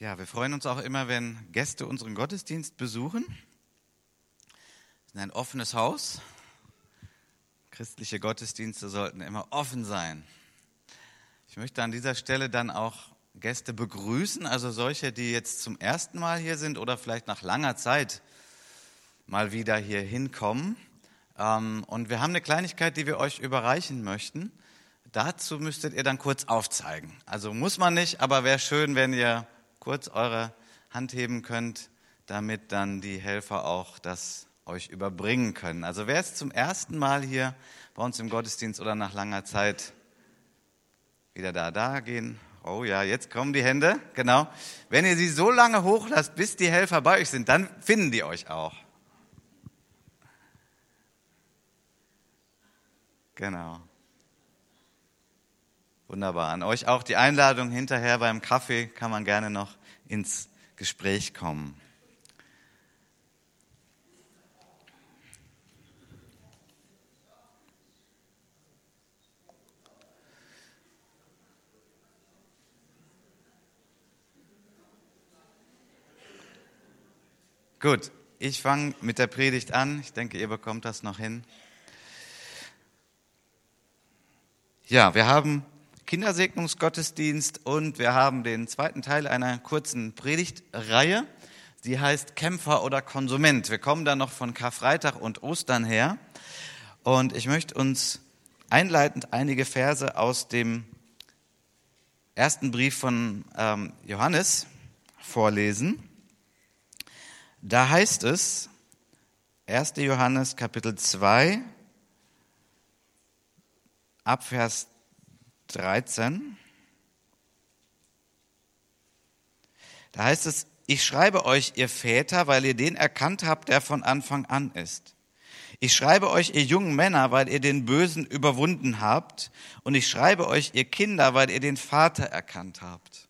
Ja, wir freuen uns auch immer, wenn Gäste unseren Gottesdienst besuchen. Wir sind ein offenes Haus. Christliche Gottesdienste sollten immer offen sein. Ich möchte an dieser Stelle dann auch Gäste begrüßen, also solche, die jetzt zum ersten Mal hier sind oder vielleicht nach langer Zeit mal wieder hier hinkommen. Ähm, und wir haben eine Kleinigkeit, die wir euch überreichen möchten. Dazu müsstet ihr dann kurz aufzeigen. Also muss man nicht, aber wäre schön, wenn ihr kurz eure Hand heben könnt, damit dann die Helfer auch das euch überbringen können. Also wer ist zum ersten Mal hier bei uns im Gottesdienst oder nach langer Zeit wieder da, da gehen? Oh ja, jetzt kommen die Hände, genau. Wenn ihr sie so lange hochlasst, bis die Helfer bei euch sind, dann finden die euch auch. Genau. Wunderbar. An euch auch die Einladung hinterher beim Kaffee kann man gerne noch ins Gespräch kommen. Gut, ich fange mit der Predigt an. Ich denke, ihr bekommt das noch hin. Ja, wir haben Kindersegnungsgottesdienst und wir haben den zweiten Teil einer kurzen Predigtreihe. Die heißt Kämpfer oder Konsument. Wir kommen da noch von Karfreitag und Ostern her. Und ich möchte uns einleitend einige Verse aus dem ersten Brief von ähm, Johannes vorlesen. Da heißt es, 1. Johannes Kapitel 2, Abvers 13. Da heißt es, ich schreibe euch, ihr Väter, weil ihr den erkannt habt, der von Anfang an ist. Ich schreibe euch, ihr jungen Männer, weil ihr den Bösen überwunden habt. Und ich schreibe euch, ihr Kinder, weil ihr den Vater erkannt habt.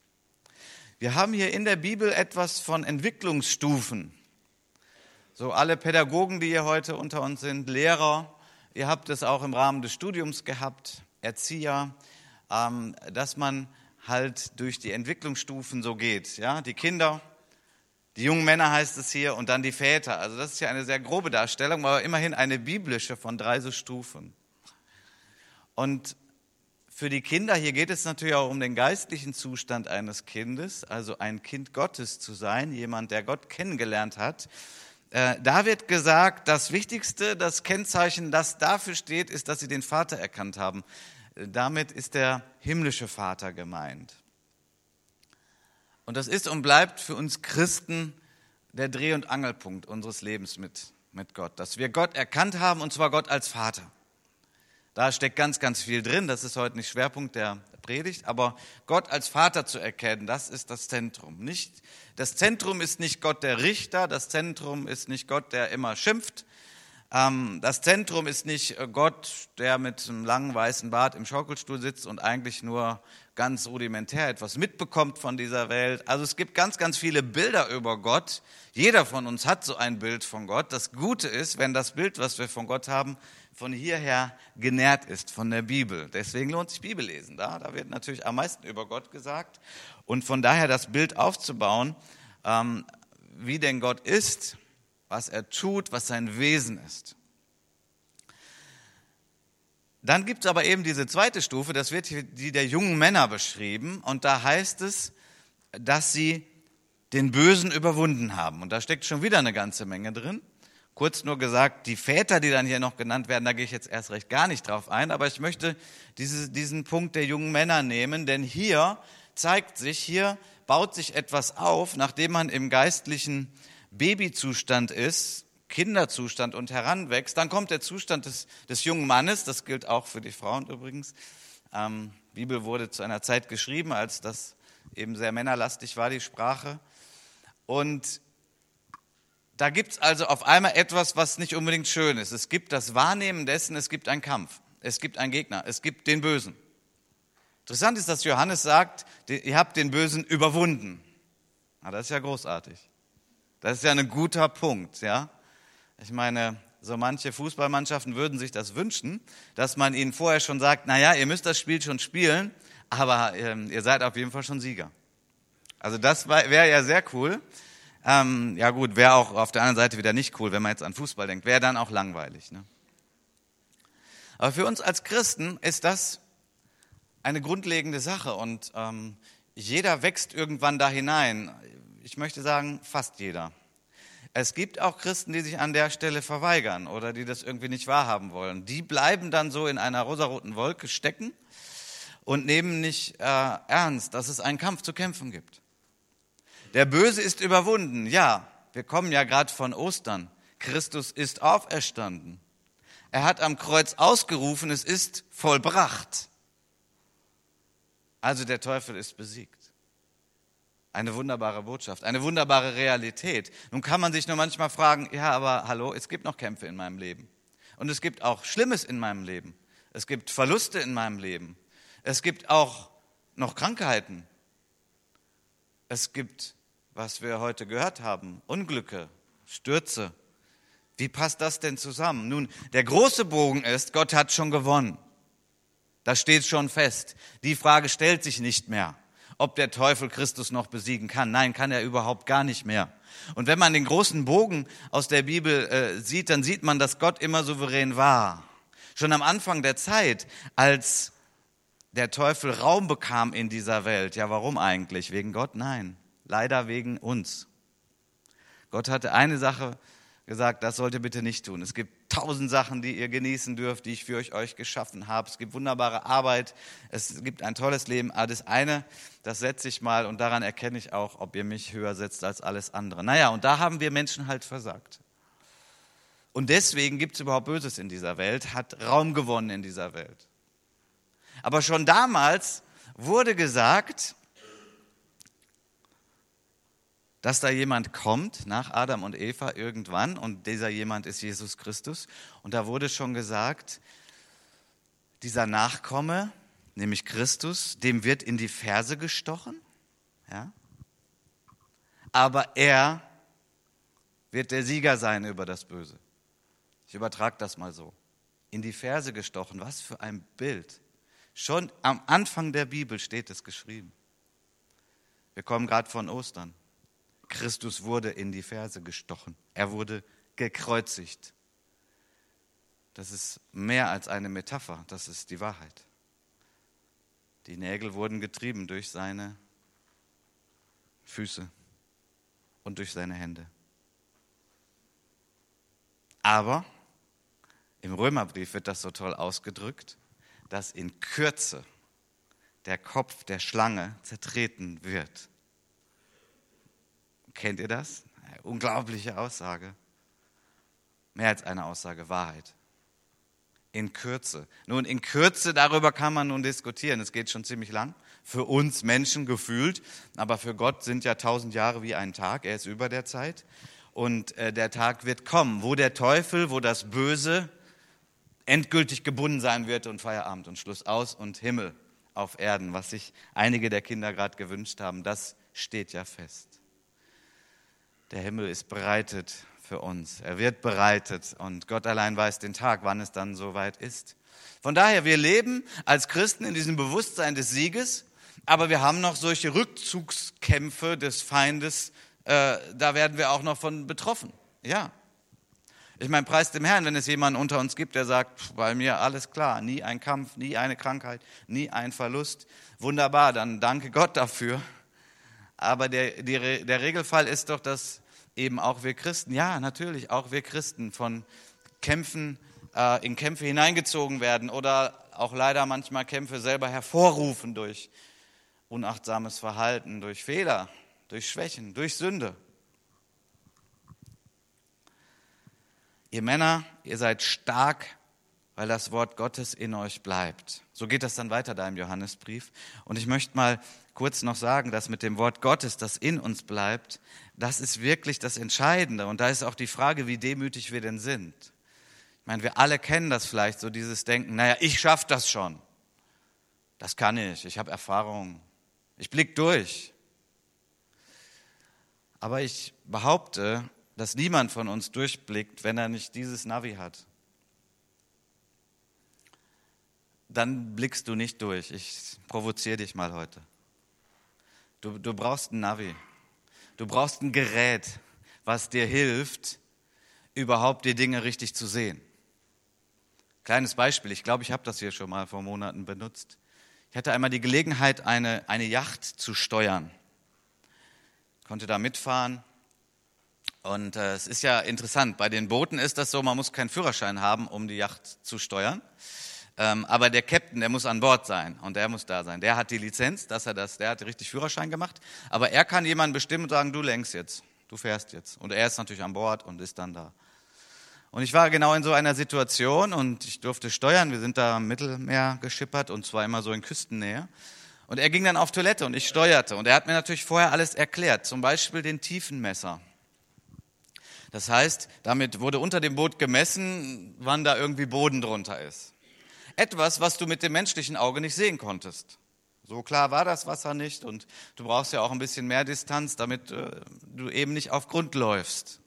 Wir haben hier in der Bibel etwas von Entwicklungsstufen. So alle Pädagogen, die hier heute unter uns sind, Lehrer, ihr habt es auch im Rahmen des Studiums gehabt, Erzieher, ähm, dass man halt durch die Entwicklungsstufen so geht. Ja, die Kinder, die jungen Männer heißt es hier und dann die Väter. Also das ist ja eine sehr grobe Darstellung, aber immerhin eine biblische von drei so Stufen. Und für die Kinder, hier geht es natürlich auch um den geistlichen Zustand eines Kindes, also ein Kind Gottes zu sein, jemand, der Gott kennengelernt hat. Äh, da wird gesagt, das Wichtigste, das Kennzeichen, das dafür steht, ist, dass sie den Vater erkannt haben damit ist der himmlische Vater gemeint. Und das ist und bleibt für uns Christen der Dreh- und Angelpunkt unseres Lebens mit, mit Gott, dass wir Gott erkannt haben, und zwar Gott als Vater. Da steckt ganz, ganz viel drin, das ist heute nicht Schwerpunkt der Predigt, aber Gott als Vater zu erkennen, das ist das Zentrum. Nicht, das Zentrum ist nicht Gott der Richter, das Zentrum ist nicht Gott, der immer schimpft, das Zentrum ist nicht äh, Gott, der mit einem langen weißen Bart im Schaukelstuhl sitzt und eigentlich nur ganz rudimentär etwas mitbekommt von dieser Welt. Also es gibt ganz, ganz viele Bilder über Gott. Jeder von uns hat so ein Bild von Gott. Das Gute ist, wenn das Bild, was wir von Gott haben, von hierher genährt ist, von der Bibel. Deswegen lohnt sich Bibellesen. Da, da wird natürlich am meisten über Gott gesagt. Und von daher das Bild aufzubauen, ähm, wie denn Gott ist, was er tut, was sein Wesen ist. Dann gibt es aber eben diese zweite Stufe, das wird hier die der jungen Männer beschrieben und da heißt es, dass sie den Bösen überwunden haben. Und da steckt schon wieder eine ganze Menge drin. Kurz nur gesagt, die Väter, die dann hier noch genannt werden, da gehe ich jetzt erst recht gar nicht drauf ein, aber ich möchte diese, diesen Punkt der jungen Männer nehmen, denn hier zeigt sich, hier baut sich etwas auf, nachdem man im geistlichen Babyzustand ist, Kinderzustand und heranwächst, dann kommt der Zustand des, des jungen Mannes, das gilt auch für die Frauen übrigens. Ähm, Bibel wurde zu einer Zeit geschrieben, als das eben sehr männerlastig war, die Sprache. Und da gibt es also auf einmal etwas, was nicht unbedingt schön ist. Es gibt das Wahrnehmen dessen, es gibt einen Kampf, es gibt einen Gegner, es gibt den Bösen. Interessant ist, dass Johannes sagt, ihr habt den Bösen überwunden. Na, das ist ja großartig. Das ist ja ein guter Punkt, ja. Ich meine, so manche Fußballmannschaften würden sich das wünschen, dass man ihnen vorher schon sagt, na ja, ihr müsst das Spiel schon spielen, aber ähm, ihr seid auf jeden Fall schon Sieger. Also das wäre ja sehr cool. Ähm, ja gut, wäre auch auf der anderen Seite wieder nicht cool, wenn man jetzt an Fußball denkt. Wäre dann auch langweilig. Ne? Aber für uns als Christen ist das eine grundlegende Sache und ähm, jeder wächst irgendwann da hinein. Ich möchte sagen, fast jeder. Es gibt auch Christen, die sich an der Stelle verweigern oder die das irgendwie nicht wahrhaben wollen. Die bleiben dann so in einer rosaroten Wolke stecken und nehmen nicht äh, ernst, dass es einen Kampf zu kämpfen gibt. Der Böse ist überwunden. Ja, wir kommen ja gerade von Ostern. Christus ist auferstanden. Er hat am Kreuz ausgerufen, es ist vollbracht. Also der Teufel ist besiegt. Eine wunderbare Botschaft, eine wunderbare Realität. Nun kann man sich nur manchmal fragen, ja, aber hallo, es gibt noch Kämpfe in meinem Leben. Und es gibt auch Schlimmes in meinem Leben. Es gibt Verluste in meinem Leben. Es gibt auch noch Krankheiten. Es gibt, was wir heute gehört haben, Unglücke, Stürze. Wie passt das denn zusammen? Nun, der große Bogen ist, Gott hat schon gewonnen. Das steht schon fest. Die Frage stellt sich nicht mehr, ob der Teufel Christus noch besiegen kann. Nein, kann er überhaupt gar nicht mehr. Und wenn man den großen Bogen aus der Bibel äh, sieht, dann sieht man, dass Gott immer souverän war. Schon am Anfang der Zeit, als der Teufel Raum bekam in dieser Welt. Ja, warum eigentlich? Wegen Gott? Nein, leider wegen uns. Gott hatte eine Sache gesagt, das sollt ihr bitte nicht tun. Es gibt tausend Sachen, die ihr genießen dürft, die ich für euch, euch geschaffen habe. Es gibt wunderbare Arbeit, es gibt ein tolles Leben. Aber das eine, das setze ich mal und daran erkenne ich auch, ob ihr mich höher setzt als alles andere. Naja, und da haben wir Menschen halt versagt. Und deswegen gibt es überhaupt Böses in dieser Welt, hat Raum gewonnen in dieser Welt. Aber schon damals wurde gesagt, dass da jemand kommt nach Adam und Eva irgendwann und dieser jemand ist Jesus Christus. Und da wurde schon gesagt, dieser Nachkomme, nämlich Christus, dem wird in die Ferse gestochen. Ja? Aber er wird der Sieger sein über das Böse. Ich übertrage das mal so. In die Ferse gestochen, was für ein Bild. Schon am Anfang der Bibel steht es geschrieben. Wir kommen gerade von Ostern. Christus wurde in die Ferse gestochen. Er wurde gekreuzigt. Das ist mehr als eine Metapher, das ist die Wahrheit. Die Nägel wurden getrieben durch seine Füße und durch seine Hände. Aber im Römerbrief wird das so toll ausgedrückt, dass in Kürze der Kopf der Schlange zertreten wird. Kennt ihr das? Eine unglaubliche Aussage. Mehr als eine Aussage, Wahrheit. In Kürze. Nun, in Kürze, darüber kann man nun diskutieren. Es geht schon ziemlich lang. Für uns Menschen gefühlt, aber für Gott sind ja tausend Jahre wie ein Tag. Er ist über der Zeit. Und äh, der Tag wird kommen, wo der Teufel, wo das Böse endgültig gebunden sein wird und Feierabend und Schluss aus und Himmel auf Erden, was sich einige der Kinder gerade gewünscht haben, das steht ja fest. Der Himmel ist bereitet für uns. Er wird bereitet und Gott allein weiß den Tag, wann es dann soweit ist. Von daher, wir leben als Christen in diesem Bewusstsein des Sieges, aber wir haben noch solche Rückzugskämpfe des Feindes, äh, da werden wir auch noch von betroffen. Ja. Ich meine, preis dem Herrn, wenn es jemanden unter uns gibt, der sagt, bei mir alles klar, nie ein Kampf, nie eine Krankheit, nie ein Verlust. Wunderbar, dann danke Gott dafür. Aber der, der, der Regelfall ist doch, dass eben auch wir Christen, ja, natürlich, auch wir Christen von Kämpfen äh, in Kämpfe hineingezogen werden oder auch leider manchmal Kämpfe selber hervorrufen durch unachtsames Verhalten, durch Fehler, durch Schwächen, durch Sünde. Ihr Männer, ihr seid stark, weil das Wort Gottes in euch bleibt. So geht das dann weiter da im Johannesbrief. Und ich möchte mal kurz noch sagen, dass mit dem Wort Gottes, das in uns bleibt, das ist wirklich das Entscheidende. Und da ist auch die Frage, wie demütig wir denn sind. Ich meine, wir alle kennen das vielleicht, so dieses Denken, naja, ich schaffe das schon. Das kann ich, ich habe Erfahrung, ich blick durch. Aber ich behaupte, dass niemand von uns durchblickt, wenn er nicht dieses Navi hat. Dann blickst du nicht durch. Ich provoziere dich mal heute. Du, du brauchst ein Navi. Du brauchst ein Gerät, was dir hilft, überhaupt die Dinge richtig zu sehen. Kleines Beispiel, ich glaube, ich habe das hier schon mal vor Monaten benutzt. Ich hatte einmal die Gelegenheit, eine, eine Yacht zu steuern. Konnte da mitfahren. Und äh, es ist ja interessant, bei den Booten ist das so, man muss keinen Führerschein haben, um die Yacht zu steuern. Ähm, aber der Captain, der muss an Bord sein und der muss da sein. Der hat die Lizenz, dass er das, der hat richtig Führerschein gemacht. Aber er kann jemanden bestimmen und sagen, du lenkst jetzt, du fährst jetzt. Und er ist natürlich an Bord und ist dann da. Und ich war genau in so einer Situation und ich durfte steuern. Wir sind da am Mittelmeer geschippert und zwar immer so in Küstennähe. Und er ging dann auf Toilette und ich steuerte. Und er hat mir natürlich vorher alles erklärt, zum Beispiel den Tiefenmesser. Das heißt, damit wurde unter dem Boot gemessen, wann da irgendwie Boden drunter ist etwas, was du mit dem menschlichen Auge nicht sehen konntest. So klar war das Wasser nicht und du brauchst ja auch ein bisschen mehr Distanz, damit äh, du eben nicht auf Grund läufst.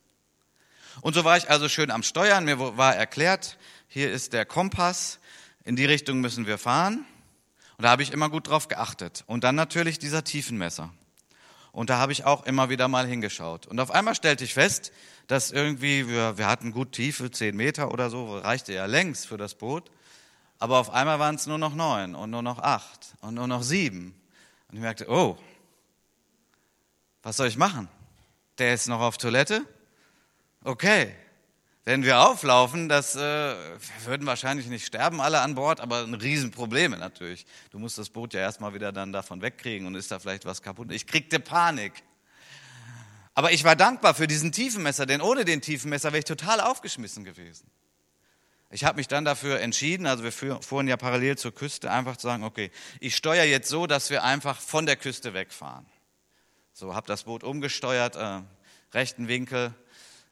Und so war ich also schön am Steuern. Mir war erklärt, hier ist der Kompass, in die Richtung müssen wir fahren. Und da habe ich immer gut drauf geachtet. Und dann natürlich dieser Tiefenmesser. Und da habe ich auch immer wieder mal hingeschaut. Und auf einmal stellte ich fest, dass irgendwie, wir, wir hatten gut Tiefe, zehn Meter oder so, reichte ja längs für das Boot. Aber auf einmal waren es nur noch neun und nur noch acht und nur noch sieben. Und ich merkte, oh, was soll ich machen? Der ist noch auf Toilette? Okay. Wenn wir auflaufen, das äh, wir würden wahrscheinlich nicht sterben alle an Bord, aber ein Riesenprobleme natürlich. Du musst das Boot ja erstmal wieder dann davon wegkriegen und ist da vielleicht was kaputt. Ich kriegte Panik. Aber ich war dankbar für diesen Tiefenmesser, denn ohne den Tiefenmesser wäre ich total aufgeschmissen gewesen. Ich habe mich dann dafür entschieden, also wir fuhren ja parallel zur Küste, einfach zu sagen, okay, ich steuere jetzt so, dass wir einfach von der Küste wegfahren. So, habe das Boot umgesteuert, äh, rechten Winkel.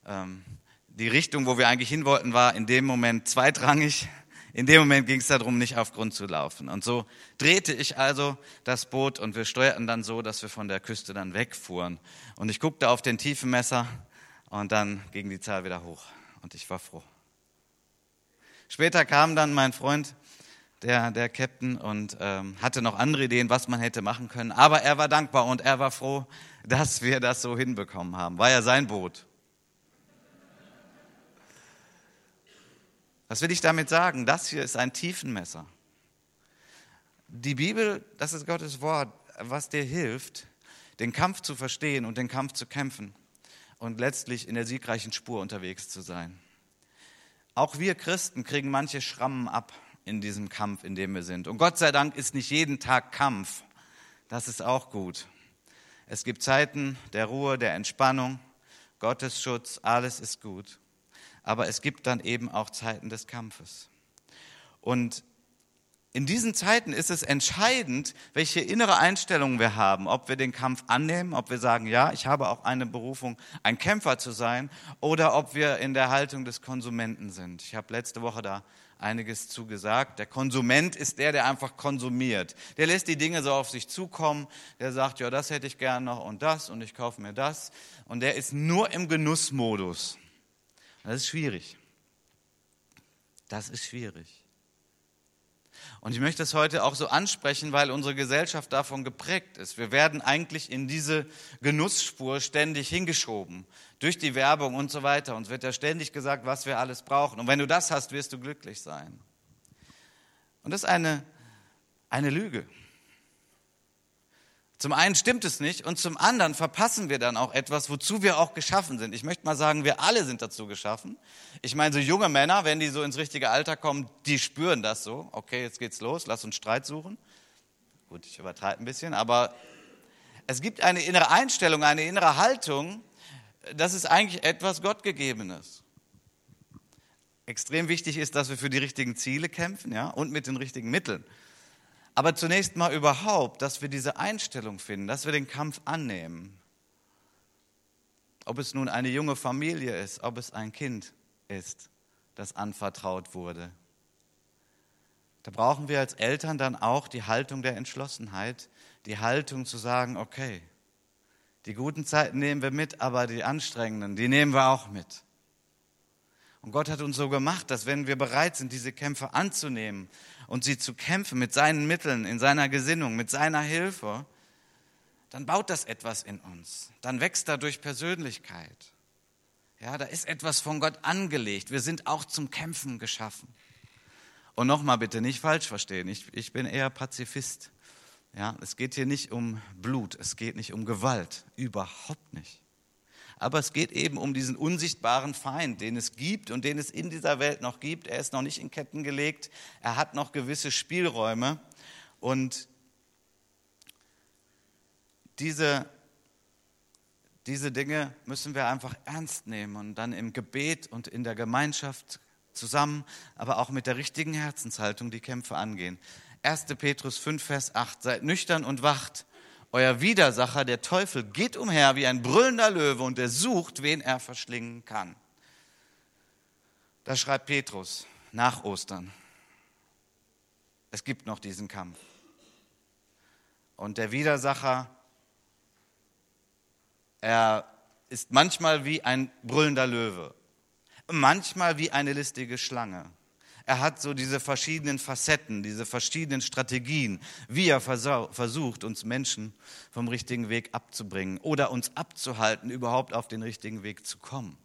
Ähm, die Richtung, wo wir eigentlich hin wollten, war in dem Moment zweitrangig. In dem Moment ging es darum, nicht auf Grund zu laufen. Und so drehte ich also das Boot und wir steuerten dann so, dass wir von der Küste dann wegfuhren. Und ich guckte auf den tiefen Messer und dann ging die Zahl wieder hoch. Und ich war froh. Später kam dann mein Freund, der, der Captain, und ähm, hatte noch andere Ideen, was man hätte machen können. Aber er war dankbar und er war froh, dass wir das so hinbekommen haben. War ja sein Boot. Was will ich damit sagen? Das hier ist ein Tiefenmesser. Die Bibel, das ist Gottes Wort, was dir hilft, den Kampf zu verstehen und den Kampf zu kämpfen und letztlich in der siegreichen Spur unterwegs zu sein. Auch wir Christen kriegen manche Schrammen ab in diesem Kampf, in dem wir sind. Und Gott sei Dank ist nicht jeden Tag Kampf. Das ist auch gut. Es gibt Zeiten der Ruhe, der Entspannung, Gottes Schutz, alles ist gut. Aber es gibt dann eben auch Zeiten des Kampfes. Und in diesen Zeiten ist es entscheidend, welche innere Einstellung wir haben, ob wir den Kampf annehmen, ob wir sagen, ja, ich habe auch eine Berufung, ein Kämpfer zu sein, oder ob wir in der Haltung des Konsumenten sind. Ich habe letzte Woche da einiges zugesagt. Der Konsument ist der, der einfach konsumiert. Der lässt die Dinge so auf sich zukommen. Der sagt, ja, das hätte ich gern noch und das und ich kaufe mir das. Und der ist nur im Genussmodus. Das ist schwierig. Das ist schwierig. Und ich möchte es heute auch so ansprechen, weil unsere Gesellschaft davon geprägt ist. Wir werden eigentlich in diese Genussspur ständig hingeschoben, durch die Werbung und so weiter. Uns wird ja ständig gesagt, was wir alles brauchen. Und wenn du das hast, wirst du glücklich sein. Und das ist eine, eine Lüge. Zum einen stimmt es nicht und zum anderen verpassen wir dann auch etwas, wozu wir auch geschaffen sind. Ich möchte mal sagen, wir alle sind dazu geschaffen. Ich meine, so junge Männer, wenn die so ins richtige Alter kommen, die spüren das so. Okay, jetzt geht's los, lass uns Streit suchen. Gut, ich übertreibe ein bisschen, aber es gibt eine innere Einstellung, eine innere Haltung, das ist eigentlich etwas Gottgegebenes. Extrem wichtig ist, dass wir für die richtigen Ziele kämpfen, ja, und mit den richtigen Mitteln. Aber zunächst mal überhaupt, dass wir diese Einstellung finden, dass wir den Kampf annehmen. Ob es nun eine junge Familie ist, ob es ein Kind ist, das anvertraut wurde. Da brauchen wir als Eltern dann auch die Haltung der Entschlossenheit, die Haltung zu sagen, okay, die guten Zeiten nehmen wir mit, aber die anstrengenden, die nehmen wir auch mit. Und Gott hat uns so gemacht, dass wenn wir bereit sind, diese Kämpfe anzunehmen und sie zu kämpfen mit seinen Mitteln, in seiner Gesinnung, mit seiner Hilfe, dann baut das etwas in uns. Dann wächst dadurch Persönlichkeit. Ja, da ist etwas von Gott angelegt. Wir sind auch zum Kämpfen geschaffen. Und nochmal bitte nicht falsch verstehen. Ich, ich bin eher Pazifist. Ja, es geht hier nicht um Blut, es geht nicht um Gewalt, überhaupt nicht. Aber es geht eben um diesen unsichtbaren Feind, den es gibt und den es in dieser Welt noch gibt. Er ist noch nicht in Ketten gelegt, er hat noch gewisse Spielräume und diese, diese Dinge müssen wir einfach ernst nehmen und dann im Gebet und in der Gemeinschaft zusammen, aber auch mit der richtigen Herzenshaltung die Kämpfe angehen. 1. Petrus 5, Vers 8. Seid nüchtern und wacht. Euer Widersacher, der Teufel, geht umher wie ein brüllender Löwe und er sucht, wen er verschlingen kann. Das schreibt Petrus nach Ostern. Es gibt noch diesen Kampf. Und der Widersacher, er ist manchmal wie ein brüllender Löwe, manchmal wie eine listige Schlange. Er hat so diese verschiedenen Facetten, diese verschiedenen Strategien, wie er versucht, uns Menschen vom richtigen Weg abzubringen oder uns abzuhalten, überhaupt auf den richtigen Weg zu kommen.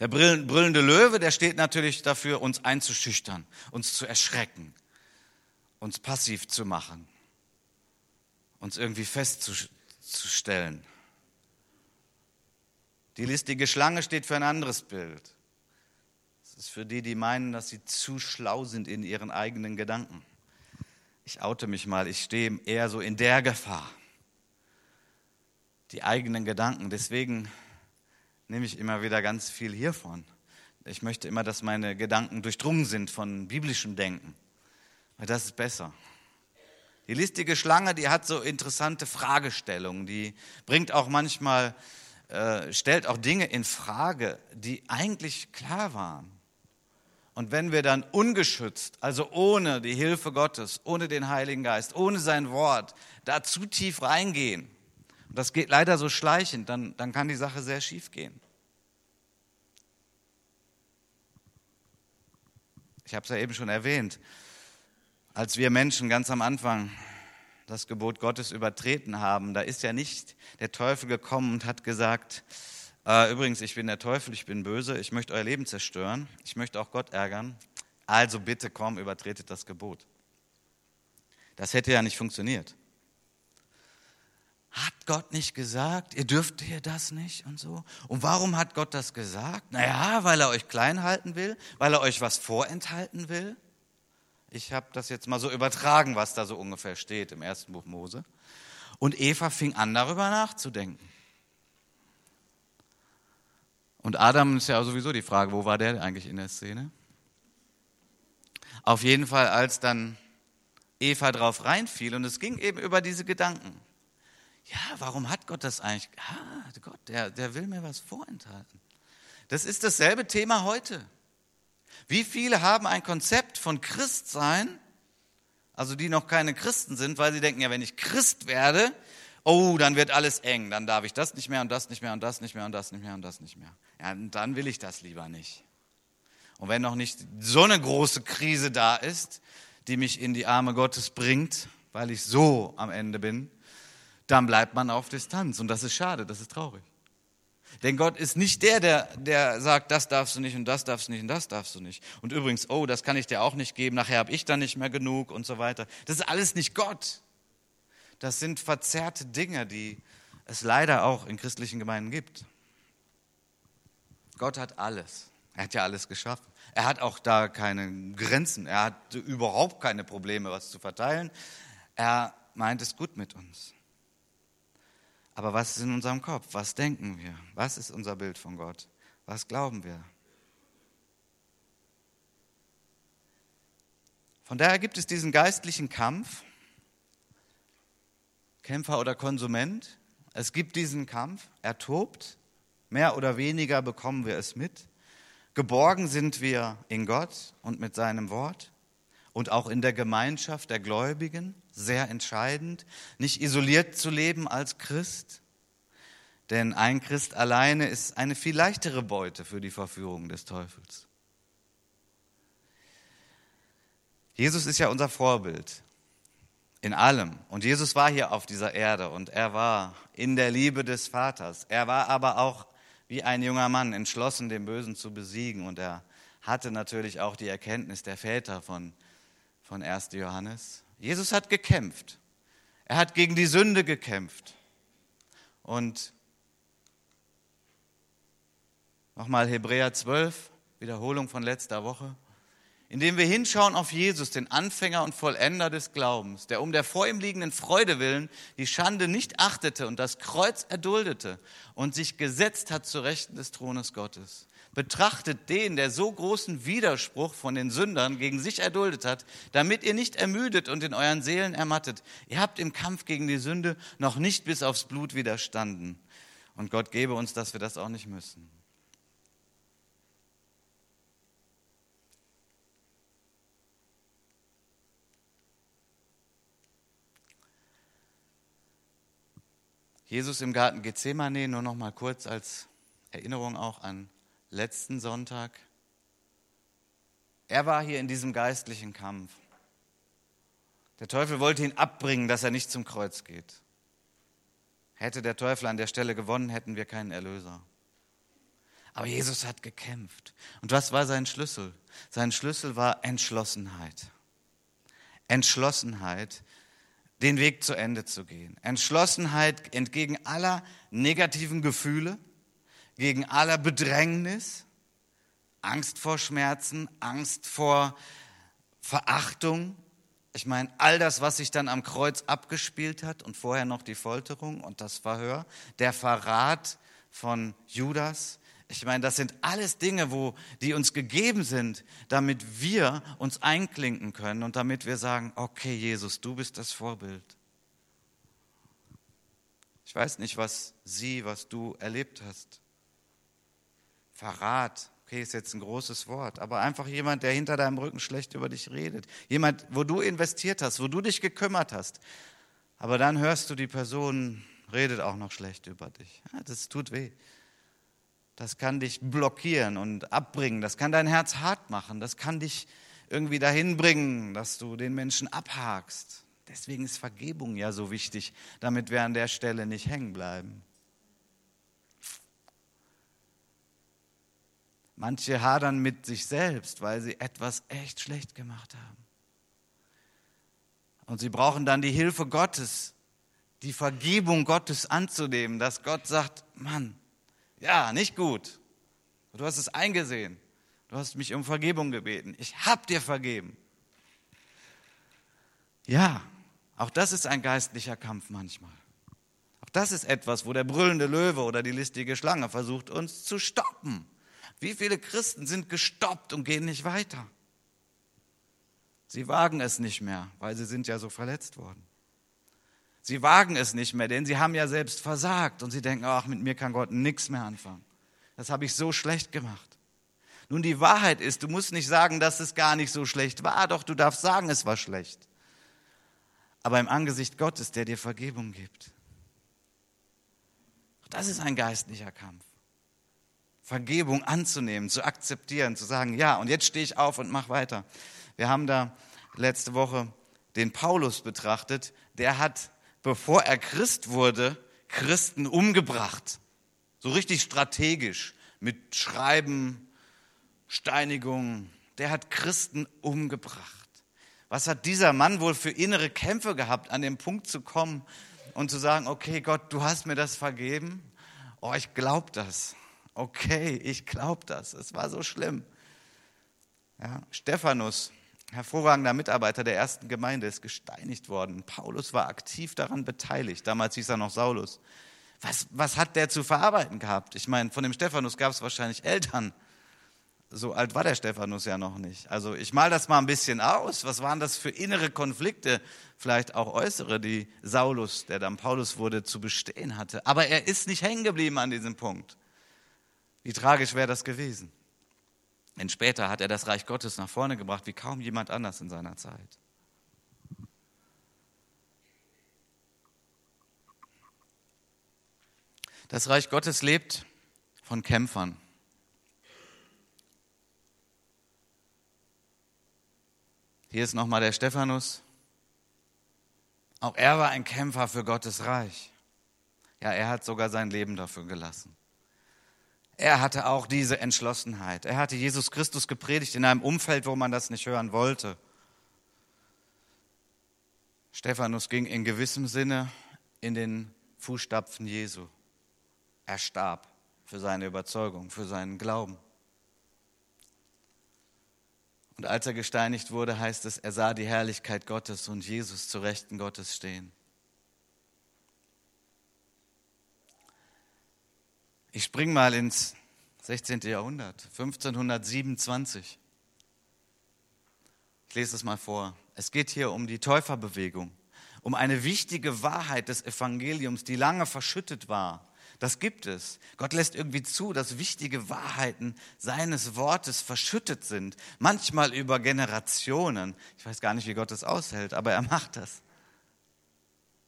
Der brüllende Löwe, der steht natürlich dafür, uns einzuschüchtern, uns zu erschrecken, uns passiv zu machen, uns irgendwie festzustellen. Die listige Schlange steht für ein anderes Bild ist für die, die meinen, dass sie zu schlau sind in ihren eigenen Gedanken. Ich oute mich mal, ich stehe eher so in der Gefahr. Die eigenen Gedanken. Deswegen nehme ich immer wieder ganz viel hiervon. Ich möchte immer, dass meine Gedanken durchdrungen sind von biblischem Denken. Weil das ist besser. Die listige Schlange, die hat so interessante Fragestellungen. Die bringt auch manchmal, äh, stellt auch Dinge in Frage, die eigentlich klar waren. Und wenn wir dann ungeschützt, also ohne die Hilfe Gottes, ohne den Heiligen Geist, ohne sein Wort, da zu tief reingehen, und das geht leider so schleichend, dann, dann kann die Sache sehr schief gehen. Ich habe es ja eben schon erwähnt, als wir Menschen ganz am Anfang das Gebot Gottes übertreten haben, da ist ja nicht der Teufel gekommen und hat gesagt, übrigens, ich bin der Teufel, ich bin böse, ich möchte euer Leben zerstören, ich möchte auch Gott ärgern. Also bitte komm, übertretet das Gebot. Das hätte ja nicht funktioniert. Hat Gott nicht gesagt, ihr dürft hier das nicht und so? Und warum hat Gott das gesagt? Naja, weil er euch klein halten will, weil er euch was vorenthalten will. Ich habe das jetzt mal so übertragen, was da so ungefähr steht im ersten Buch Mose. Und Eva fing an, darüber nachzudenken. Und Adam ist ja sowieso die Frage, wo war der eigentlich in der Szene? Auf jeden Fall, als dann Eva drauf reinfiel und es ging eben über diese Gedanken. Ja, warum hat Gott das eigentlich? Ah, Gott, der, der will mir was vorenthalten. Das ist dasselbe Thema heute. Wie viele haben ein Konzept von Christsein, also die noch keine Christen sind, weil sie denken, ja, wenn ich Christ werde, oh, dann wird alles eng, dann darf ich das nicht mehr und das nicht mehr und das nicht mehr und das nicht mehr und das nicht mehr. Ja, dann will ich das lieber nicht. Und wenn noch nicht so eine große Krise da ist, die mich in die Arme Gottes bringt, weil ich so am Ende bin, dann bleibt man auf Distanz. Und das ist schade, das ist traurig. Denn Gott ist nicht der, der, der sagt, das darfst du nicht und das darfst du nicht und das darfst du nicht. Und übrigens, oh, das kann ich dir auch nicht geben, nachher habe ich dann nicht mehr genug und so weiter. Das ist alles nicht Gott. Das sind verzerrte Dinge, die es leider auch in christlichen Gemeinden gibt. Gott hat alles. Er hat ja alles geschaffen. Er hat auch da keine Grenzen. Er hat überhaupt keine Probleme, was zu verteilen. Er meint es gut mit uns. Aber was ist in unserem Kopf? Was denken wir? Was ist unser Bild von Gott? Was glauben wir? Von daher gibt es diesen geistlichen Kampf, Kämpfer oder Konsument. Es gibt diesen Kampf, er tobt, mehr oder weniger bekommen wir es mit. Geborgen sind wir in Gott und mit seinem Wort und auch in der Gemeinschaft der Gläubigen, sehr entscheidend, nicht isoliert zu leben als Christ, denn ein Christ alleine ist eine viel leichtere Beute für die Verführung des Teufels. Jesus ist ja unser Vorbild. in allem. Und Jesus war hier auf dieser Erde und er war in der Liebe des Vaters. Er war aber auch wie ein junger Mann entschlossen, den Bösen zu besiegen. Und er hatte natürlich auch die Erkenntnis der Väter von, von 1. Johannes. Jesus hat gekämpft. Er hat gegen die Sünde gekämpft. Und nochmal Hebräer 12, Wiederholung von letzter Woche indem wir hinschauen auf Jesus, den Anfänger und Vollender des Glaubens, der um der vor ihm liegenden Freude willen die Schande nicht achtete und das Kreuz erduldete und sich gesetzt hat zu Rechten des Thrones Gottes. Betrachtet den, der so großen Widerspruch von den Sündern gegen sich erduldet hat, damit ihr nicht ermüdet und in euren Seelen ermattet. Ihr habt im Kampf gegen die Sünde noch nicht bis aufs Blut widerstanden. Und Gott gebe uns, dass wir das auch nicht müssen. Jesus im Garten Gethsemane, nur noch mal kurz als Erinnerung auch an letzten Sonntag. Er war hier in diesem geistlichen Kampf. Der Teufel wollte ihn abbringen, dass er nicht zum Kreuz geht. Hätte der Teufel an der Stelle gewonnen, hätten wir keinen Erlöser. Aber Jesus hat gekämpft. Und was war sein Schlüssel? Sein Schlüssel war Entschlossenheit. Entschlossenheit, den Weg zu Ende zu gehen. Entschlossenheit entgegen aller negativen Gefühle, gegen aller Bedrängnis, Angst vor Schmerzen, Angst vor Verachtung. Ich meine, all das, was sich dann am Kreuz abgespielt hat und vorher noch die Folterung und das Verhör, der Verrat von Judas, ich meine, das sind alles Dinge, wo, die uns gegeben sind, damit wir uns einklinken können und damit wir sagen, okay, Jesus, du bist das Vorbild. Ich weiß nicht, was sie, was du erlebt hast. Verrat, okay, ist jetzt ein großes Wort, aber einfach jemand, der hinter deinem Rücken schlecht über dich redet. Jemand, wo du investiert hast, wo du dich gekümmert hast. Aber dann hörst du, die Person redet auch noch schlecht über dich. Ja, das tut weh das kann dich blockieren und abbringen, das kann dein Herz hart machen, das kann dich irgendwie dahin bringen, dass du den Menschen abhakst. Deswegen ist Vergebung ja so wichtig, damit wir an der Stelle nicht hängen bleiben. Manche hadern mit sich selbst, weil sie etwas echt schlecht gemacht haben. Und sie brauchen dann die Hilfe Gottes, die Vergebung Gottes anzunehmen, dass Gott sagt, Mann, ja, nicht gut. Du hast es eingesehen. Du hast mich um Vergebung gebeten. Ich habe dir vergeben. Ja, auch das ist ein geistlicher Kampf manchmal. Auch das ist etwas, wo der brüllende Löwe oder die listige Schlange versucht, uns zu stoppen. Wie viele Christen sind gestoppt und gehen nicht weiter? Sie wagen es nicht mehr, weil sie sind ja so verletzt worden. Sie wagen es nicht mehr, denn sie haben ja selbst versagt und sie denken, ach, mit mir kann Gott nichts mehr anfangen. Das habe ich so schlecht gemacht. Nun, die Wahrheit ist, du musst nicht sagen, dass es gar nicht so schlecht war, doch du darfst sagen, es war schlecht. Aber im Angesicht Gottes, der dir Vergebung gibt. Das ist ein geistlicher Kampf. Vergebung anzunehmen, zu akzeptieren, zu sagen, ja, und jetzt stehe ich auf und mach weiter. Wir haben da letzte Woche den Paulus betrachtet, der hat bevor er Christ wurde, Christen umgebracht. So richtig strategisch mit Schreiben, Steinigung. Der hat Christen umgebracht. Was hat dieser Mann wohl für innere Kämpfe gehabt, an den Punkt zu kommen und zu sagen, okay Gott, du hast mir das vergeben? Oh, ich glaube das. Okay, ich glaube das. Es war so schlimm. Ja, Stephanus, hervorragender Mitarbeiter der ersten Gemeinde, ist gesteinigt worden. Paulus war aktiv daran beteiligt. Damals hieß er noch Saulus. Was, was hat der zu verarbeiten gehabt? Ich meine, von dem Stephanus gab es wahrscheinlich Eltern. So alt war der Stephanus ja noch nicht. Also ich mal das mal ein bisschen aus. Was waren das für innere Konflikte, vielleicht auch äußere, die Saulus, der dann Paulus wurde, zu bestehen hatte. Aber er ist nicht hängen geblieben an diesem Punkt. Wie tragisch wäre das gewesen? Denn später hat er das Reich Gottes nach vorne gebracht, wie kaum jemand anders in seiner Zeit. Das Reich Gottes lebt von Kämpfern. Hier ist nochmal der Stephanus. Auch er war ein Kämpfer für Gottes Reich. Ja, er hat sogar sein Leben dafür gelassen. Er hatte auch diese Entschlossenheit. Er hatte Jesus Christus gepredigt in einem Umfeld, wo man das nicht hören wollte. Stephanus ging in gewissem Sinne in den Fußstapfen Jesu. Er starb für seine Überzeugung, für seinen Glauben. Und als er gesteinigt wurde, heißt es, er sah die Herrlichkeit Gottes und Jesus zu Rechten Gottes stehen. Ich spring mal ins 16. Jahrhundert, 1527. Ich lese es mal vor. Es geht hier um die Täuferbewegung, um eine wichtige Wahrheit des Evangeliums, die lange verschüttet war. Das gibt es. Gott lässt irgendwie zu, dass wichtige Wahrheiten seines Wortes verschüttet sind, manchmal über Generationen. Ich weiß gar nicht, wie Gott das aushält, aber er macht das.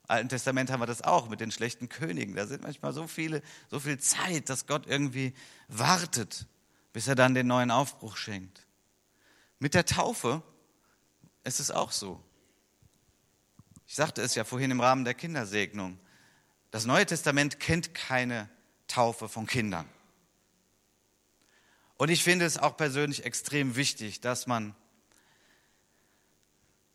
Alten Testament haben wir das auch mit den schlechten Königen. Da sind manchmal so viele, so viel Zeit, dass Gott irgendwie wartet, bis er dann den neuen Aufbruch schenkt. Mit der Taufe ist es auch so. Ich sagte es ja vorhin im Rahmen der Kindersegnung. Das Neue Testament kennt keine Taufe von Kindern. Und ich finde es auch persönlich extrem wichtig, dass man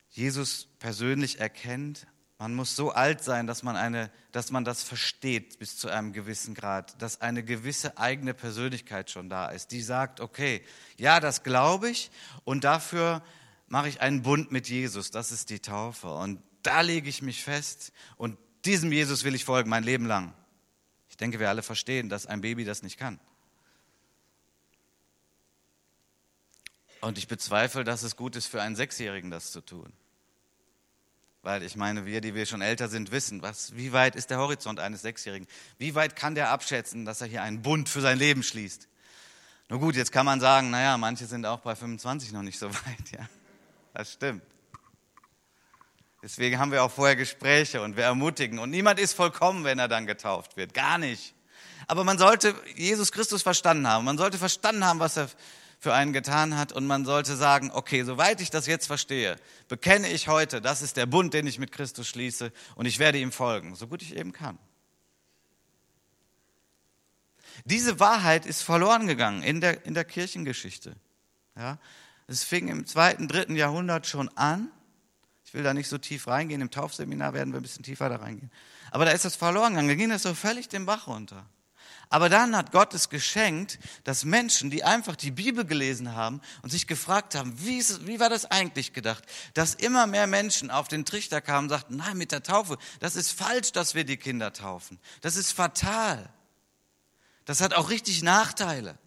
Jesus persönlich erkennt man muss so alt sein, dass man, eine, dass man das versteht bis zu einem gewissen Grad, dass eine gewisse eigene Persönlichkeit schon da ist, die sagt, okay, ja, das glaube ich und dafür mache ich einen Bund mit Jesus, das ist die Taufe und da lege ich mich fest und diesem Jesus will ich folgen mein Leben lang. Ich denke, wir alle verstehen, dass ein Baby das nicht kann. Und ich bezweifle, dass es gut ist für einen Sechsjährigen, das zu tun. Weil ich meine, wir, die wir schon älter sind, wissen, was, wie weit ist der Horizont eines Sechsjährigen? Wie weit kann der abschätzen, dass er hier einen Bund für sein Leben schließt? Nur gut, jetzt kann man sagen, naja, manche sind auch bei 25 noch nicht so weit, ja. Das stimmt. Deswegen haben wir auch vorher Gespräche und wir ermutigen. Und niemand ist vollkommen, wenn er dann getauft wird. Gar nicht. Aber man sollte Jesus Christus verstanden haben. Man sollte verstanden haben, was er für einen getan hat. Und man sollte sagen, okay, soweit ich das jetzt verstehe, bekenne ich heute, das ist der Bund, den ich mit Christus schließe und ich werde ihm folgen, so gut ich eben kann. Diese Wahrheit ist verloren gegangen in der, in der Kirchengeschichte. Ja, es fing im zweiten, dritten Jahrhundert schon an. Ich will da nicht so tief reingehen. Im Taufseminar werden wir ein bisschen tiefer da reingehen. Aber da ist das verloren gegangen. Da ging das so völlig den Bach runter. Aber dann hat Gott es geschenkt, dass Menschen, die einfach die Bibel gelesen haben und sich gefragt haben, wie, ist, wie war das eigentlich gedacht, dass immer mehr Menschen auf den Trichter kamen und sagten, nein, mit der Taufe, das ist falsch, dass wir die Kinder taufen. Das ist fatal. Das hat auch richtig Nachteile.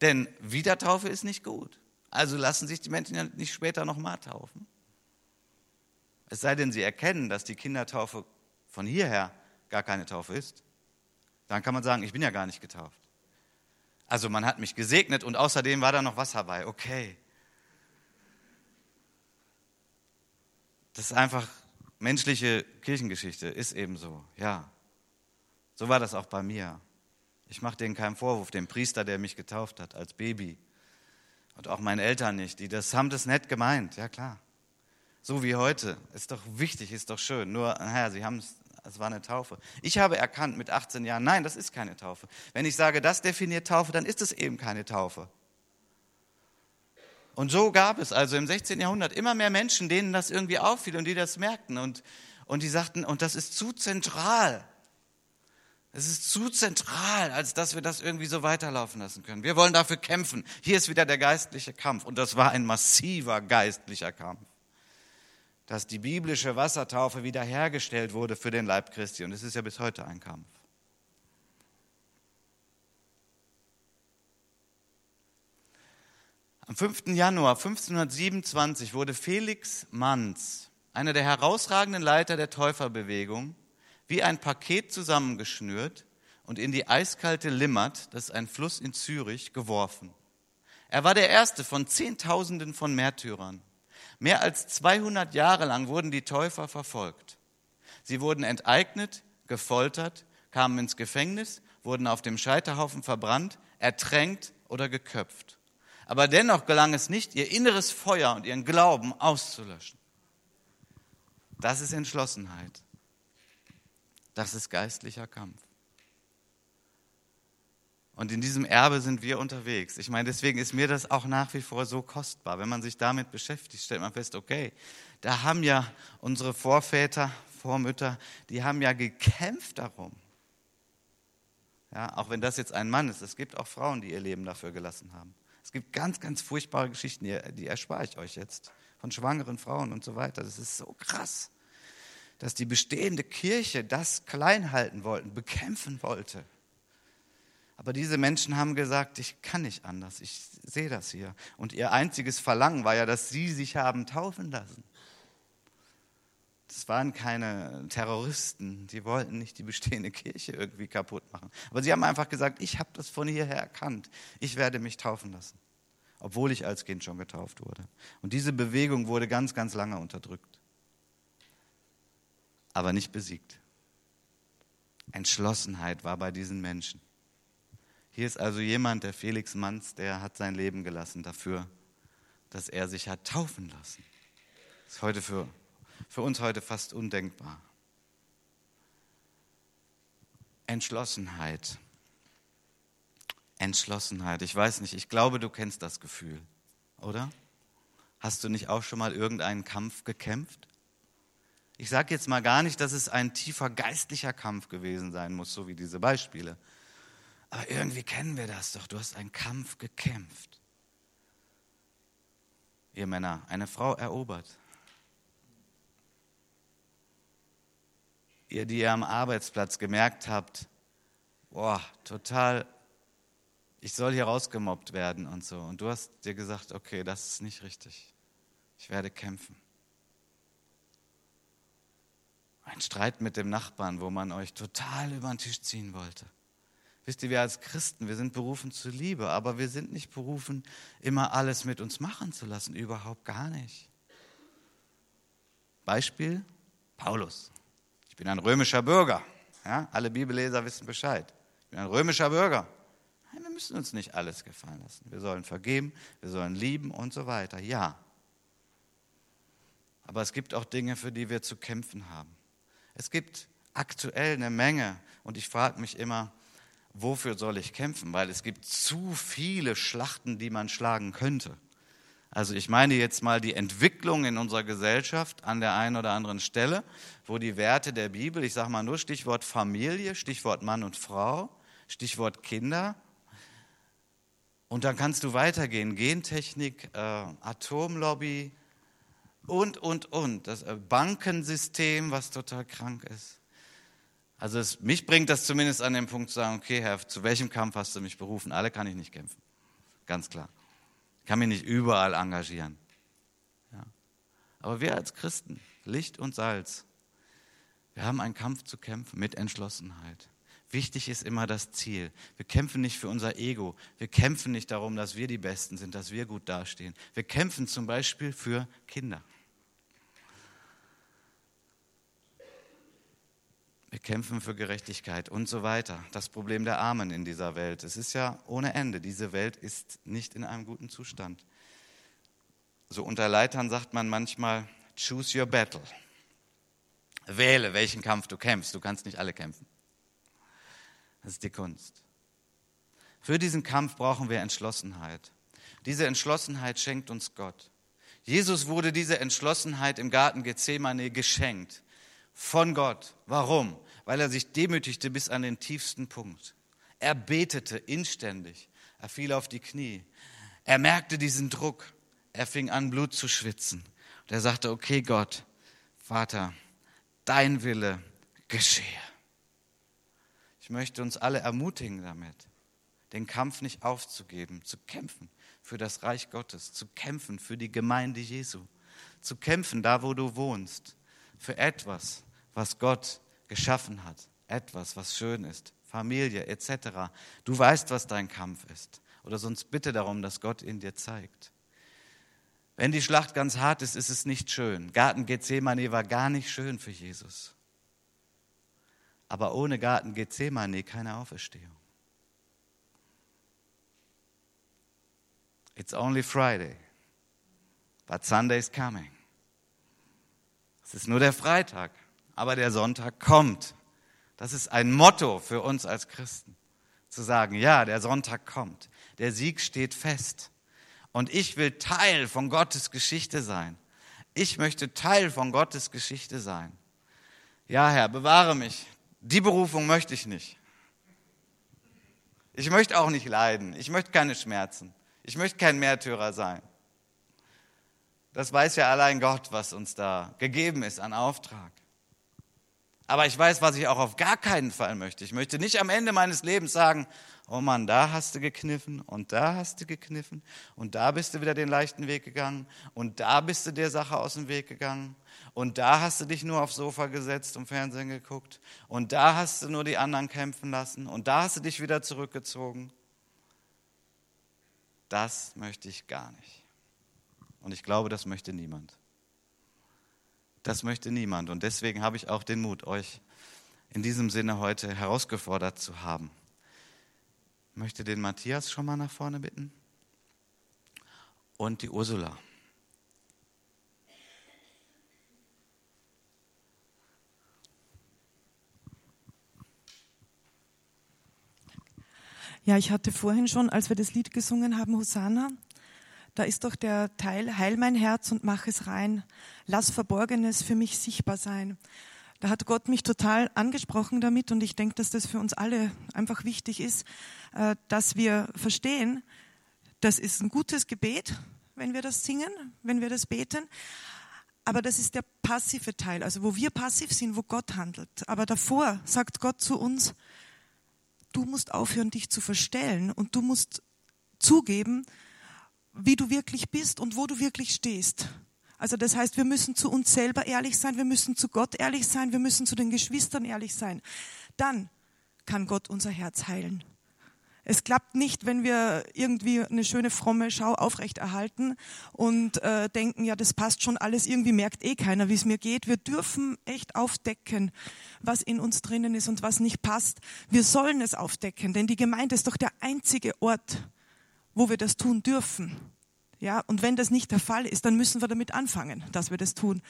Denn Wiedertaufe ist nicht gut. Also lassen sich die Menschen ja nicht später nochmal taufen. Es sei denn, sie erkennen, dass die Kindertaufe von hierher gar keine Taufe ist. Dann kann man sagen, ich bin ja gar nicht getauft. Also man hat mich gesegnet und außerdem war da noch Wasser bei. Okay. Das ist einfach menschliche Kirchengeschichte, ist eben so, ja. So war das auch bei mir. Ich mache denen keinen Vorwurf, dem Priester, der mich getauft hat als Baby. Und auch meinen Eltern nicht. Die das haben das nett gemeint, ja klar. So wie heute. Ist doch wichtig, ist doch schön. Nur, naja, sie haben es es war eine Taufe. Ich habe erkannt mit 18 Jahren, nein, das ist keine Taufe. Wenn ich sage, das definiert Taufe, dann ist es eben keine Taufe. Und so gab es also im 16. Jahrhundert immer mehr Menschen, denen das irgendwie auffiel und die das merkten und, und die sagten, und das ist zu zentral. Es ist zu zentral, als dass wir das irgendwie so weiterlaufen lassen können. Wir wollen dafür kämpfen. Hier ist wieder der geistliche Kampf. Und das war ein massiver geistlicher Kampf dass die biblische Wassertaufe wiederhergestellt wurde für den Leib Christi. Und es ist ja bis heute ein Kampf. Am 5. Januar 1527 wurde Felix Manz, einer der herausragenden Leiter der Täuferbewegung, wie ein Paket zusammengeschnürt und in die eiskalte Limmert, das ist ein Fluss in Zürich, geworfen. Er war der erste von Zehntausenden von Märtyrern. Mehr als 200 Jahre lang wurden die Täufer verfolgt. Sie wurden enteignet, gefoltert, kamen ins Gefängnis, wurden auf dem Scheiterhaufen verbrannt, ertränkt oder geköpft. Aber dennoch gelang es nicht, ihr inneres Feuer und ihren Glauben auszulöschen. Das ist Entschlossenheit. Das ist geistlicher Kampf. Und in diesem Erbe sind wir unterwegs. Ich meine, deswegen ist mir das auch nach wie vor so kostbar. Wenn man sich damit beschäftigt, stellt man fest, okay, da haben ja unsere Vorväter, Vormütter, die haben ja gekämpft darum. Ja, auch wenn das jetzt ein Mann ist, es gibt auch Frauen, die ihr Leben dafür gelassen haben. Es gibt ganz, ganz furchtbare Geschichten, die, die erspare ich euch jetzt, von schwangeren Frauen und so weiter. Das ist so krass, dass die bestehende Kirche das klein halten wollten, bekämpfen wollte. Aber diese Menschen haben gesagt, ich kann nicht anders, ich sehe das hier. Und ihr einziges Verlangen war ja, dass sie sich haben taufen lassen. Das waren keine Terroristen, die wollten nicht die bestehende Kirche irgendwie kaputt machen. Aber sie haben einfach gesagt, ich habe das von hierher erkannt, ich werde mich taufen lassen, obwohl ich als Kind schon getauft wurde. Und diese Bewegung wurde ganz, ganz lange unterdrückt, aber nicht besiegt. Entschlossenheit war bei diesen Menschen. Hier ist also jemand, der Felix Manz, der hat sein Leben gelassen dafür, dass er sich hat taufen lassen. Das ist heute für, für uns heute fast undenkbar. Entschlossenheit. Entschlossenheit. Ich weiß nicht, ich glaube, du kennst das Gefühl, oder? Hast du nicht auch schon mal irgendeinen Kampf gekämpft? Ich sage jetzt mal gar nicht, dass es ein tiefer geistlicher Kampf gewesen sein muss, so wie diese Beispiele. Aber irgendwie kennen wir das doch. Du hast einen Kampf gekämpft. Ihr Männer, eine Frau erobert. Ihr, die ihr am Arbeitsplatz gemerkt habt, boah, total, ich soll hier rausgemobbt werden und so. Und du hast dir gesagt, okay, das ist nicht richtig. Ich werde kämpfen. Ein Streit mit dem Nachbarn, wo man euch total über den Tisch ziehen wollte. Wisst ihr, wir als Christen, wir sind berufen zur Liebe, aber wir sind nicht berufen, immer alles mit uns machen zu lassen, überhaupt gar nicht. Beispiel Paulus. Ich bin ein römischer Bürger. Ja, alle Bibelleser wissen Bescheid. Ich bin ein römischer Bürger. Nein, wir müssen uns nicht alles gefallen lassen. Wir sollen vergeben, wir sollen lieben und so weiter. Ja. Aber es gibt auch Dinge, für die wir zu kämpfen haben. Es gibt aktuell eine Menge und ich frage mich immer, wofür soll ich kämpfen? Weil es gibt zu viele Schlachten, die man schlagen könnte. Also ich meine jetzt mal die Entwicklung in unserer Gesellschaft an der einen oder anderen Stelle, wo die Werte der Bibel, ich sage mal nur Stichwort Familie, Stichwort Mann und Frau, Stichwort Kinder. Und dann kannst du weitergehen, Gentechnik, äh, Atomlobby und, und, und. Das äh, Bankensystem, was total krank ist. Also es, mich bringt das zumindest an den Punkt zu sagen, okay, Herr, zu welchem Kampf hast du mich berufen? Alle kann ich nicht kämpfen. Ganz klar. Ich kann mich nicht überall engagieren. Ja. Aber wir als Christen, Licht und Salz, wir haben einen Kampf zu kämpfen mit Entschlossenheit. Wichtig ist immer das Ziel. Wir kämpfen nicht für unser Ego. Wir kämpfen nicht darum, dass wir die Besten sind, dass wir gut dastehen. Wir kämpfen zum Beispiel für Kinder. Kämpfen für Gerechtigkeit und so weiter. Das Problem der Armen in dieser Welt. Es ist ja ohne Ende. Diese Welt ist nicht in einem guten Zustand. So unter Leitern sagt man manchmal, choose your battle. Wähle, welchen Kampf du kämpfst. Du kannst nicht alle kämpfen. Das ist die Kunst. Für diesen Kampf brauchen wir Entschlossenheit. Diese Entschlossenheit schenkt uns Gott. Jesus wurde diese Entschlossenheit im Garten Gethsemane geschenkt von Gott. Warum? Weil er sich demütigte bis an den tiefsten Punkt. Er betete inständig. Er fiel auf die Knie. Er merkte diesen Druck. Er fing an, Blut zu schwitzen. Und er sagte, okay Gott, Vater, dein Wille geschehe. Ich möchte uns alle ermutigen damit, den Kampf nicht aufzugeben, zu kämpfen für das Reich Gottes, zu kämpfen für die Gemeinde Jesu, zu kämpfen da, wo du wohnst, für etwas, was Gott geschaffen hat. Etwas, was schön ist. Familie etc. Du weißt, was dein Kampf ist. Oder sonst bitte darum, dass Gott ihn dir zeigt. Wenn die Schlacht ganz hart ist, ist es nicht schön. Garten Gethsemane war gar nicht schön für Jesus. Aber ohne Garten Gethsemane keine Auferstehung. It's only Friday, but Sunday is coming. Es ist nur der Freitag, aber der Sonntag kommt. Das ist ein Motto für uns als Christen, zu sagen, ja, der Sonntag kommt, der Sieg steht fest. Und ich will Teil von Gottes Geschichte sein. Ich möchte Teil von Gottes Geschichte sein. Ja, Herr, bewahre mich. Die Berufung möchte ich nicht. Ich möchte auch nicht leiden. Ich möchte keine Schmerzen. Ich möchte kein Märtyrer sein. Das weiß ja allein Gott, was uns da gegeben ist an Auftrag. Aber ich weiß, was ich auch auf gar keinen Fall möchte. Ich möchte nicht am Ende meines Lebens sagen, oh Mann, da hast du gekniffen und da hast du gekniffen und da bist du wieder den leichten Weg gegangen und da bist du der Sache aus dem Weg gegangen und da hast du dich nur aufs Sofa gesetzt und Fernsehen geguckt und da hast du nur die anderen kämpfen lassen und da hast du dich wieder zurückgezogen. Das möchte ich gar nicht. Und ich glaube, das möchte niemand. Das möchte niemand. Und deswegen habe ich auch den Mut, euch in diesem Sinne heute herausgefordert zu haben. Ich möchte den Matthias schon mal nach vorne bitten und die Ursula. Ja, ich hatte vorhin schon, als wir das Lied gesungen haben, Hosanna, da ist doch der Teil, heil mein Herz und mach es rein, lass Verborgenes für mich sichtbar sein. Da hat Gott mich total angesprochen damit und ich denke, dass das für uns alle einfach wichtig ist, äh, dass wir verstehen, das ist ein gutes Gebet, wenn wir das singen, wenn wir das beten. Aber das ist der passive Teil, also wo wir passiv sind, wo Gott handelt. Aber davor sagt Gott zu uns, du musst aufhören, dich zu verstellen und du musst zugeben, wie du wirklich bist und wo du wirklich stehst. Also das heißt, wir müssen zu uns selber ehrlich sein, wir müssen zu Gott ehrlich sein, wir müssen zu den Geschwistern ehrlich sein. Dann kann Gott unser Herz heilen. Es klappt nicht, wenn wir irgendwie eine schöne fromme Schau aufrechterhalten und äh, denken, ja, das passt schon alles, irgendwie merkt eh keiner, wie es mir geht. Wir dürfen echt aufdecken, was in uns drinnen ist und was nicht passt. Wir sollen es aufdecken, denn die Gemeinde ist doch der einzige Ort, wo wir das tun dürfen. Ja, und wenn das nicht der Fall ist, dann müssen wir damit anfangen, dass wir das tun.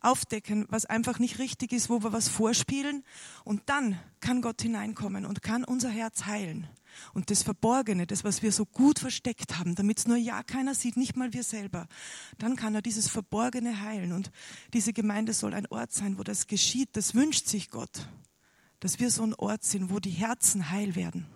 Aufdecken, was einfach nicht richtig ist, wo wir was vorspielen. Und dann kann Gott hineinkommen und kann unser Herz heilen. Und das Verborgene, das, was wir so gut versteckt haben, damit es nur ja keiner sieht, nicht mal wir selber, dann kann er dieses Verborgene heilen. Und diese Gemeinde soll ein Ort sein, wo das geschieht. Das wünscht sich Gott, dass wir so ein Ort sind, wo die Herzen heil werden.